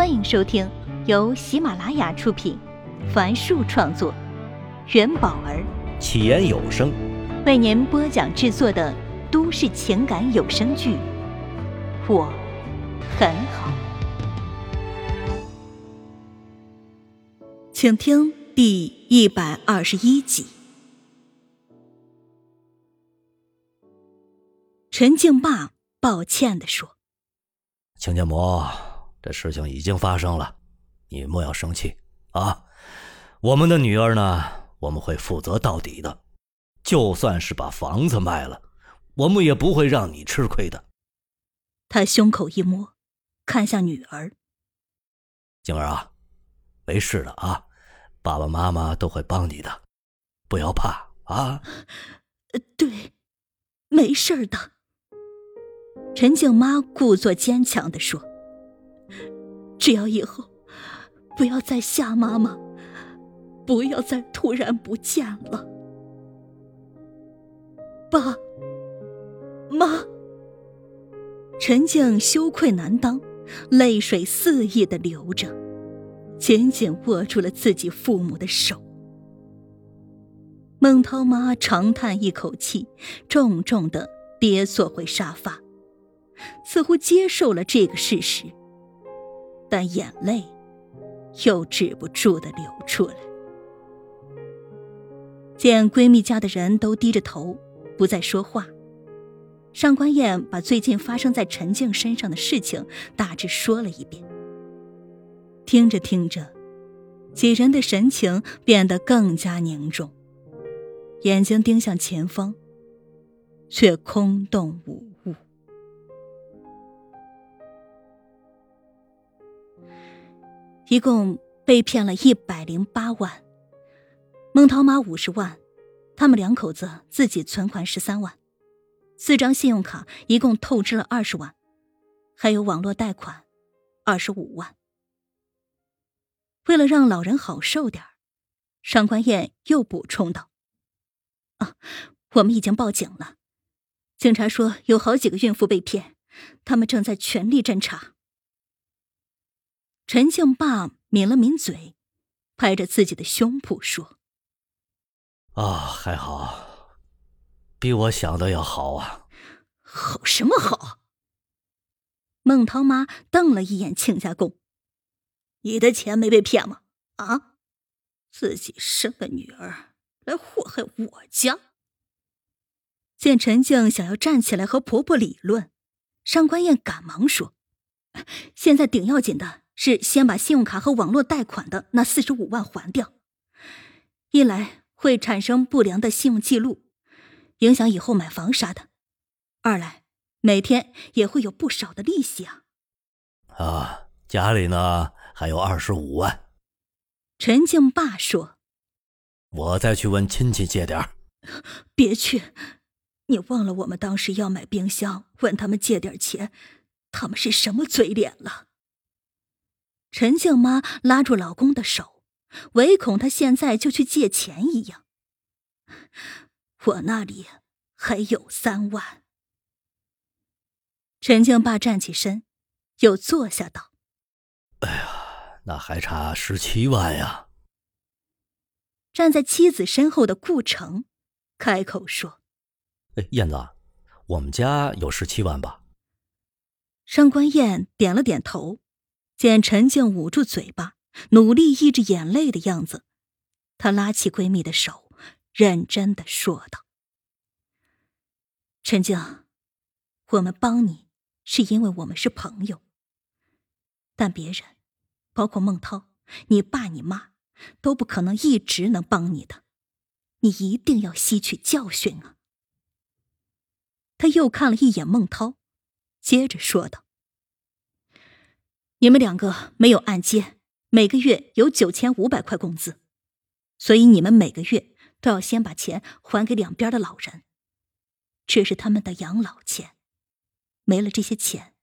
欢迎收听由喜马拉雅出品，凡树创作，元宝儿。起言有声。为您播讲制作的都市情感有声剧《我很好》，请听第一百二十一集。陈静霸抱歉的说：“亲家母，这事情已经发生了，你莫要生气啊！我们的女儿呢，我们会负责到底的，就算是把房子卖了，我们也不会让你吃亏的。”他胸口一摸，看向女儿：“静儿啊，没事的啊，爸爸妈妈都会帮你的，不要怕啊。”“对，没事的。”陈静妈故作坚强的说：“只要以后不要再吓妈妈，不要再突然不见了。”爸妈，陈静羞愧难当，泪水肆意的流着，紧紧握住了自己父母的手。孟涛妈长叹一口气，重重的跌坐回沙发。似乎接受了这个事实，但眼泪又止不住的流出来。见闺蜜家的人都低着头，不再说话，上官燕把最近发生在陈静身上的事情大致说了一遍。听着听着，几人的神情变得更加凝重，眼睛盯向前方，却空洞无。一共被骗了一百零八万，孟涛妈五十万，他们两口子自己存款十三万，四张信用卡一共透支了二十万，还有网络贷款二十五万。为了让老人好受点上官燕又补充道：“啊，我们已经报警了，警察说有好几个孕妇被骗，他们正在全力侦查。”陈静霸抿了抿嘴，拍着自己的胸脯说：“啊，还好，比我想的要好啊。”“好什么好？”孟涛妈瞪了一眼亲家公：“你的钱没被骗吗？啊，自己生个女儿来祸害我家。”见陈静想要站起来和婆婆理论，上官燕赶忙说：“现在顶要紧的。”是先把信用卡和网络贷款的那四十五万还掉，一来会产生不良的信用记录，影响以后买房啥的；二来每天也会有不少的利息啊。啊，家里呢还有二十五万。陈静爸说：“我再去问亲戚借点儿。”别去，你忘了我们当时要买冰箱，问他们借点钱，他们是什么嘴脸了？陈静妈拉住老公的手，唯恐他现在就去借钱一样。我那里还有三万。陈静爸站起身，又坐下道：“哎呀，那还差十七万呀。”站在妻子身后的顾城开口说：“哎，燕子，我们家有十七万吧？”上官燕点了点头。见陈静捂住嘴巴，努力抑制眼泪的样子，她拉起闺蜜的手，认真的说道：“陈静，我们帮你是因为我们是朋友，但别人，包括孟涛、你爸、你妈，都不可能一直能帮你的，你一定要吸取教训啊！”他又看了一眼孟涛，接着说道。你们两个没有按揭，每个月有九千五百块工资，所以你们每个月都要先把钱还给两边的老人，这是他们的养老钱。没了这些钱，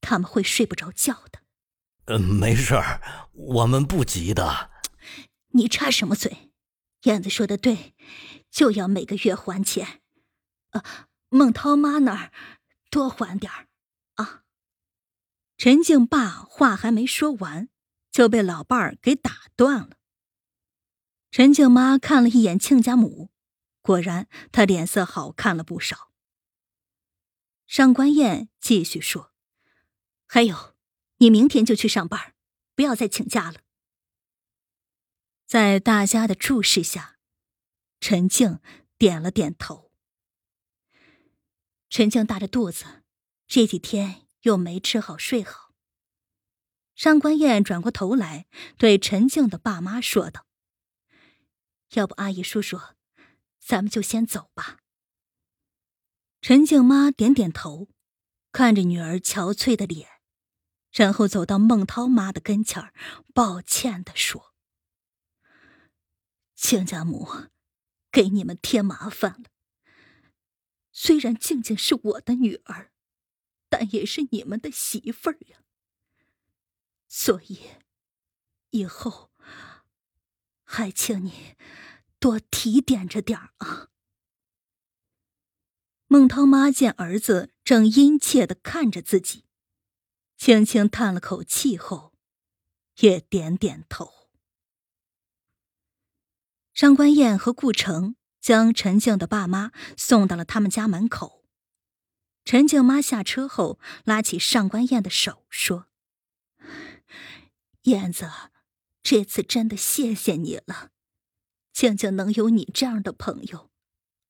他们会睡不着觉的。嗯，没事儿，我们不急的。你插什么嘴？燕子说的对，就要每个月还钱。呃，孟涛妈那儿多还点儿啊。陈静爸话还没说完，就被老伴儿给打断了。陈静妈看了一眼亲家母，果然，她脸色好看了不少。上官燕继续说：“还有，你明天就去上班，不要再请假了。”在大家的注视下，陈静点了点头。陈静大着肚子，这几天。又没吃好睡好。上官燕转过头来，对陈静的爸妈说道：“要不阿姨叔叔，咱们就先走吧。”陈静妈点点头，看着女儿憔悴的脸，然后走到孟涛妈的跟前儿，抱歉的说：“亲家母，给你们添麻烦了。虽然静静是我的女儿。”但也是你们的媳妇儿呀，所以以后还请你多提点着点儿啊。孟涛妈见儿子正殷切的看着自己，轻轻叹了口气后，也点点头。上官燕和顾城将陈静的爸妈送到了他们家门口。陈静妈下车后，拉起上官燕的手说：“燕子，这次真的谢谢你了。静静能有你这样的朋友，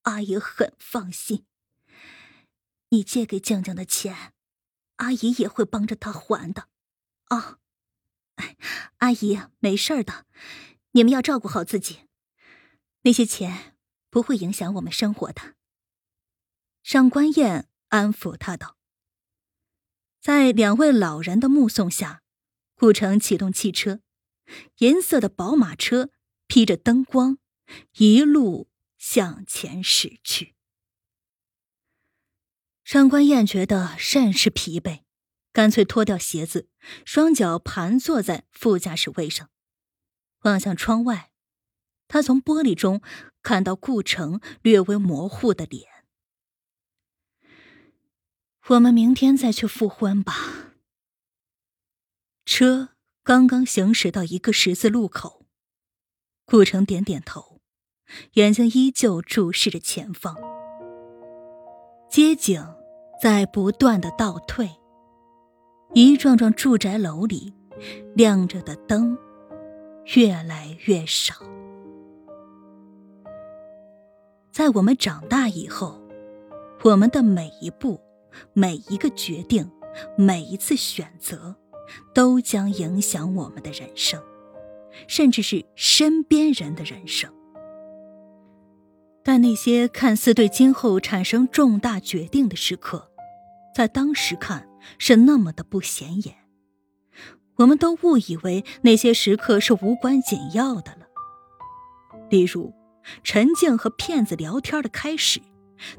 阿姨很放心。你借给静静的钱，阿姨也会帮着她还的。啊，哎，阿姨没事的，你们要照顾好自己。那些钱不会影响我们生活的。”上官燕。安抚他道：“在两位老人的目送下，顾城启动汽车，银色的宝马车披着灯光，一路向前驶去。上官燕觉得甚是疲惫，干脆脱掉鞋子，双脚盘坐在副驾驶位上，望向窗外。他从玻璃中看到顾城略微模糊的脸。”我们明天再去复婚吧。车刚刚行驶到一个十字路口，顾城点点头，眼睛依旧注视着前方。街景在不断的倒退，一幢幢住宅楼里亮着的灯越来越少。在我们长大以后，我们的每一步。每一个决定，每一次选择，都将影响我们的人生，甚至是身边人的人生。但那些看似对今后产生重大决定的时刻，在当时看是那么的不显眼，我们都误以为那些时刻是无关紧要的了。例如，陈静和骗子聊天的开始。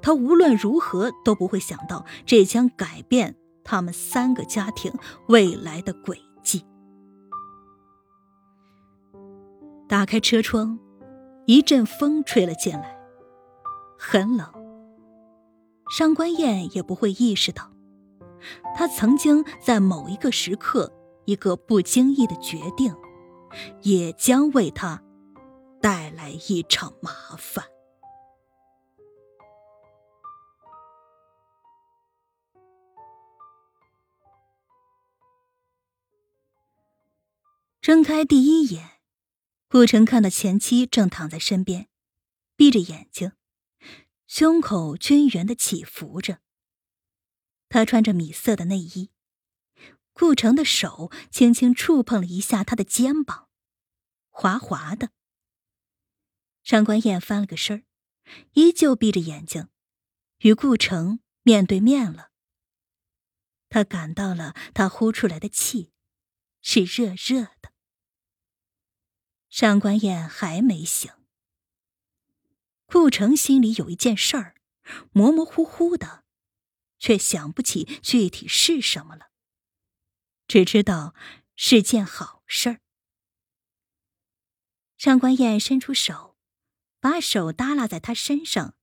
他无论如何都不会想到，这将改变他们三个家庭未来的轨迹。打开车窗，一阵风吹了进来，很冷。上官燕也不会意识到，他曾经在某一个时刻，一个不经意的决定，也将为他带来一场麻烦。睁开第一眼，顾城看到前妻正躺在身边，闭着眼睛，胸口均匀的起伏着。他穿着米色的内衣，顾城的手轻轻触碰了一下他的肩膀，滑滑的。上官燕翻了个身，依旧闭着眼睛，与顾城面对面了。他感到了他呼出来的气，是热热的。上官燕还没醒，顾城心里有一件事儿，模模糊糊的，却想不起具体是什么了，只知道是件好事儿。上官燕伸出手，把手耷拉在他身上，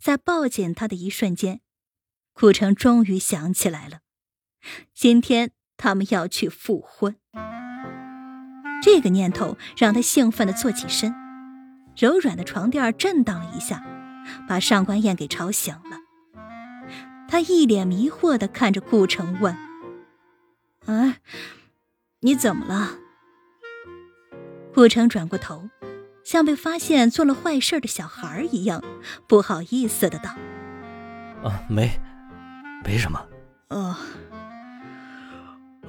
在抱紧他的一瞬间，顾城终于想起来了，今天他们要去复婚。这个念头让他兴奋地坐起身，柔软的床垫震荡了一下，把上官燕给吵醒了。他一脸迷惑地看着顾城问：“哎，你怎么了？”顾城转过头，像被发现做了坏事的小孩一样，不好意思的道：“啊，没，没什么。”“啊，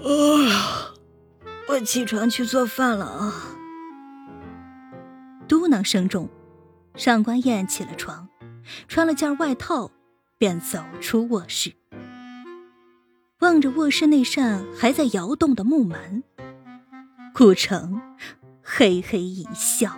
啊，我起床去做饭了啊。”嘟囔声中，上官燕起了床，穿了件外套。便走出卧室，望着卧室那扇还在摇动的木门，顾城嘿嘿一笑。